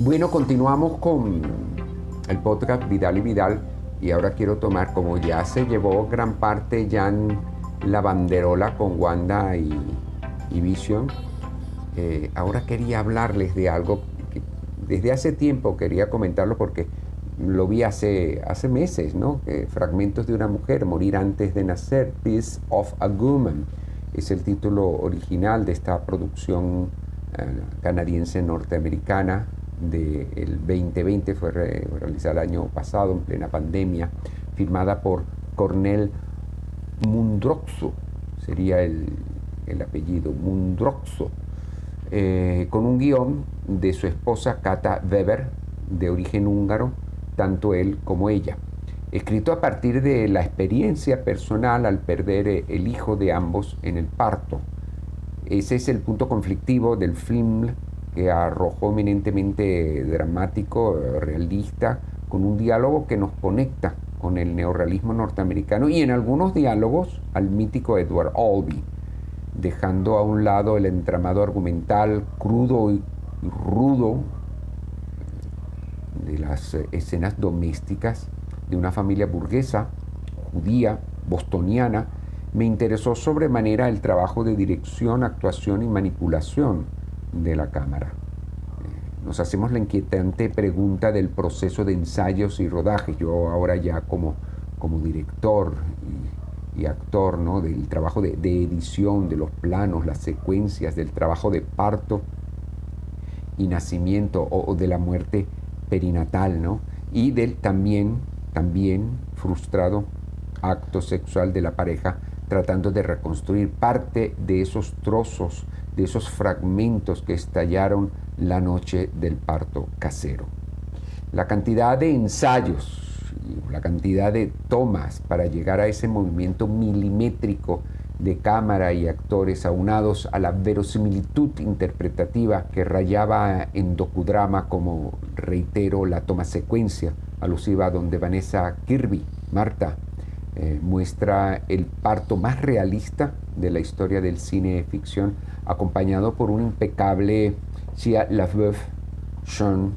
Bueno, continuamos con el podcast Vidal y Vidal y ahora quiero tomar, como ya se llevó gran parte ya en la banderola con Wanda y, Vision, eh, ahora quería hablarles de algo que desde hace tiempo quería comentarlo porque lo vi hace, hace meses, ¿no? fragmentos de una mujer, morir antes de nacer, Peace of a Woman, es el título original de esta producción eh, canadiense norteamericana del 2020, fue realizada el año pasado en plena pandemia, firmada por Cornel Mundroxo, sería el, apellido, Mundroxo, eh, con un guion de su esposa Kata Weber, de origen húngaro, tanto él como ella. Escrito a partir de la experiencia personal al perder el hijo de ambos en el parto. Ese es el punto conflictivo del film que arrojó eminentemente dramático, realista, con un diálogo que nos conecta con el neorrealismo norteamericano y en algunos diálogos al mítico Edward Albee, dejando a un lado el entramado argumental crudo y rudo de las escenas domésticas de una familia burguesa, judía, bostoniana, me interesó sobremanera el trabajo de dirección, actuación y manipulación de la cámara. Eh, nos hacemos la inquietante pregunta del proceso de ensayos y rodajes. Yo ahora ya como, como director y, actor ¿no? del trabajo de, edición, de los planos, las secuencias, del trabajo de parto y nacimiento o, de la muerte perinatal, ¿no? y del también, también frustrado acto sexual de la pareja tratando de reconstruir parte de esos trozos de esos fragmentos que estallaron la noche del parto casero. La cantidad de ensayos, la cantidad de tomas para llegar a ese movimiento milimétrico de cámara y actores aunados a la verosimilitud interpretativa que rayaba en docudrama como, reitero, la toma secuencia alusiva donde Vanessa Kirby, Marta, eh, muestra el parto más realista de la historia del cine de ficción, acompañado por un impecable Chia Lafbeuf Sean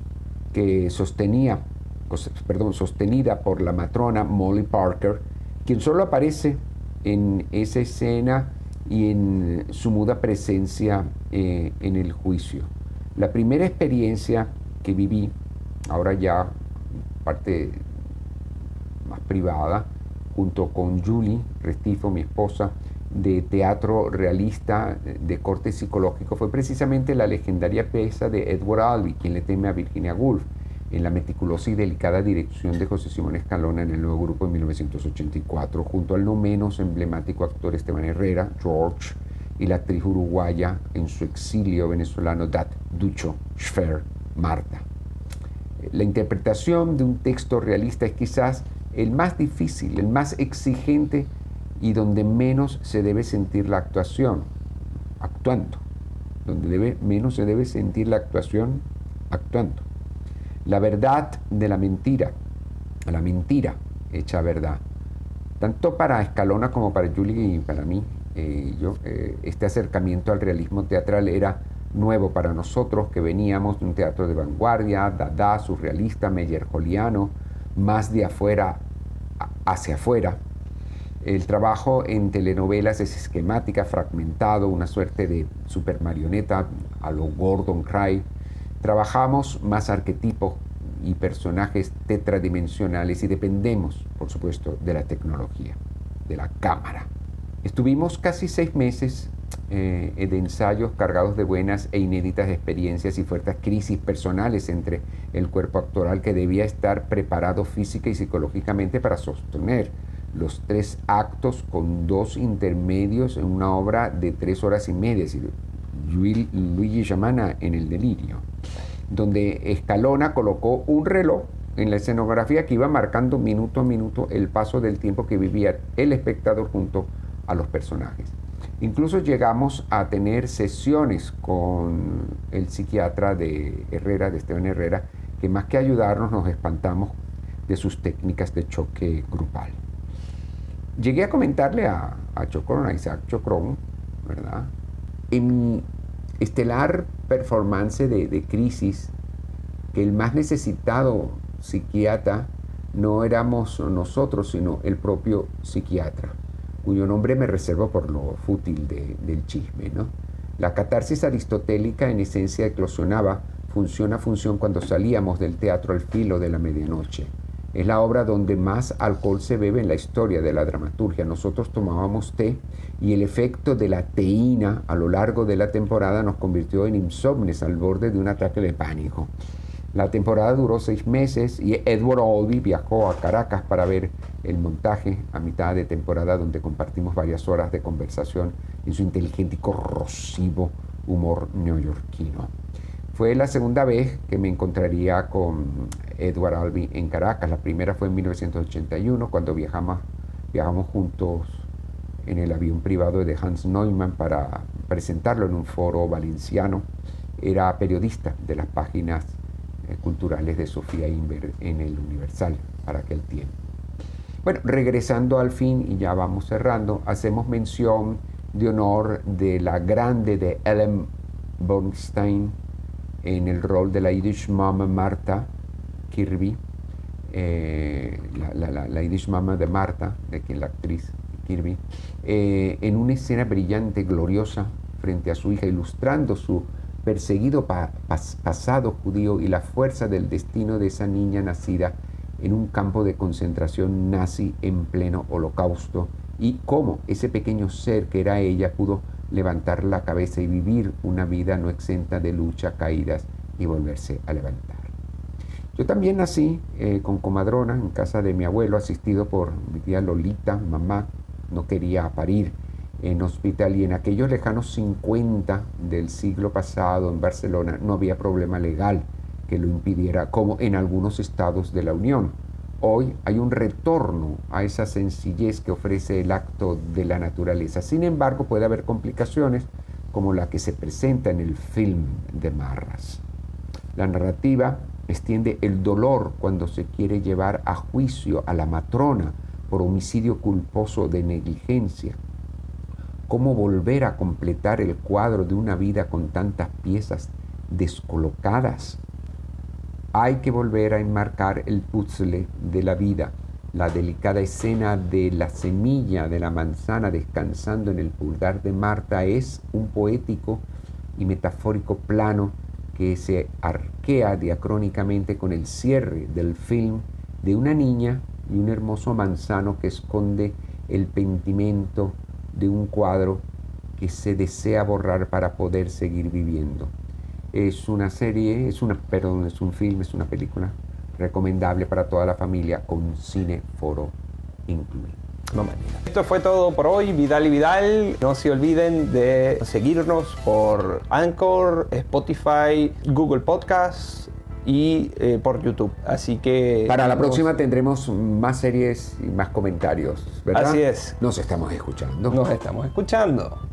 que sostenía, perdón, sostenida por la matrona Molly Parker, quien solo aparece en esa escena y en su muda presencia eh, en el juicio. La primera experiencia que viví, ahora ya parte más privada, junto con Julie Restifo, mi esposa, de teatro realista de corte psicológico fue precisamente la legendaria pieza de Edward Albee, quien le teme a Virginia Woolf, en la meticulosa y delicada dirección de José Simón Escalona en el nuevo grupo de 1984, junto al no menos emblemático actor Esteban Herrera, George, y la actriz uruguaya en su exilio venezolano Dat Ducho Schfer, Marta. La interpretación de un texto realista es quizás el más difícil, el más exigente y donde menos se debe sentir la actuación, actuando. Donde menos se debe sentir la actuación, actuando. La verdad de la mentira, la mentira hecha verdad. Tanto para Escalona como para Julie y para mí, eh, yo, eh, este acercamiento al realismo teatral era nuevo para nosotros que veníamos de un teatro de vanguardia, dada, surrealista, meyerholiano, más de afuera hacia afuera. El trabajo en telenovelas es esquemática, fragmentado, una suerte de super marioneta a lo Gordon Cry. Trabajamos más arquetipos y personajes tetradimensionales y dependemos, por supuesto, de la tecnología, de la cámara. Estuvimos casi seis meses eh, de ensayos cargados de buenas e inéditas experiencias y fuertes crisis personales entre el cuerpo actoral que debía estar preparado física y psicológicamente para sostener los tres actos con dos intermedios en una obra de tres horas y media, es decir, Luigi Yamana en El Delirio, donde Escalona colocó un reloj en la escenografía que iba marcando minuto a minuto el paso del tiempo que vivía el espectador junto a los personajes. Incluso llegamos a tener sesiones con el psiquiatra de Herrera, de Esteban Herrera, que más que ayudarnos nos espantamos de sus técnicas de choque grupal. Llegué a comentarle a, a Chocron, a Isaac Chocron, ¿verdad? En mi estelar performance de, crisis que el más necesitado psiquiatra no éramos nosotros, sino el propio psiquiatra, cuyo nombre me reservo por lo fútil del chisme. ¿no? La catarsis aristotélica en esencia eclosionaba función a función cuando salíamos del teatro al filo de la medianoche. Es la obra donde más alcohol se bebe en la historia de la dramaturgia. Nosotros tomábamos té y el efecto de la teína a lo largo de la temporada nos convirtió en insomnes al borde de un ataque de pánico. La temporada duró seis meses y Edward Albee viajó a Caracas para ver el montaje a mitad de temporada donde compartimos varias horas de conversación en su inteligente y corrosivo humor neoyorquino. Fue la segunda vez que me encontraría con Edward Albee en Caracas. La primera fue en 1981 cuando viajamos, viajamos juntos en el avión privado de Hans Neumann para presentarlo en un foro valenciano. Era periodista de las páginas eh, culturales de Sofía Inver en el Universal para aquel tiempo. Bueno, regresando al fin y ya vamos cerrando, hacemos mención de honor de la grande de Ellen Bernstein en el rol de la Yiddish Mama Marta Kirby, eh, la, la, Yiddish Mama de Marta, de quien la actriz Kirby, eh, en una escena brillante, gloriosa, frente a su hija, ilustrando su perseguido pasado judío y la fuerza del destino de esa niña nacida en un campo de concentración nazi en pleno holocausto y cómo ese pequeño ser que era ella pudo levantar la cabeza y vivir una vida no exenta de lucha, caídas y volverse a levantar. Yo también nací eh, con comadrona en casa de mi abuelo, asistido por mi tía Lolita, mamá, no quería parir en hospital y en aquellos lejanos 50 del siglo pasado en Barcelona no había problema legal que lo impidiera como en algunos estados de la Unión. Hoy hay un retorno a esa sencillez que ofrece el acto de la naturaleza. Sin embargo, puede haber complicaciones como la que se presenta en el film de Marras. La narrativa extiende el dolor cuando se quiere llevar a juicio a la matrona por homicidio culposo de negligencia cómo volver a completar el cuadro de una vida con tantas piezas descolocadas. Hay que volver a enmarcar el puzzle de la vida, la delicada escena de la semilla de la manzana descansando en el pulgar de Marta es un poético y metafórico plano que se arquea diacrónicamente con el cierre del film de una niña y un hermoso manzano que esconde el pentimento de un cuadro que se desea borrar para poder seguir viviendo. Es una serie, es una, perdón, es un film, es una película recomendable para toda la familia con cineforo incluido. No Esto fue todo por hoy, Vidal y Vidal. No se olviden de seguirnos por Anchor, Spotify, Google Podcasts y eh, por YouTube. Así que... Para la próxima tendremos más series y más comentarios, ¿verdad? Así es. Nos estamos escuchando. Nos estamos escuchando.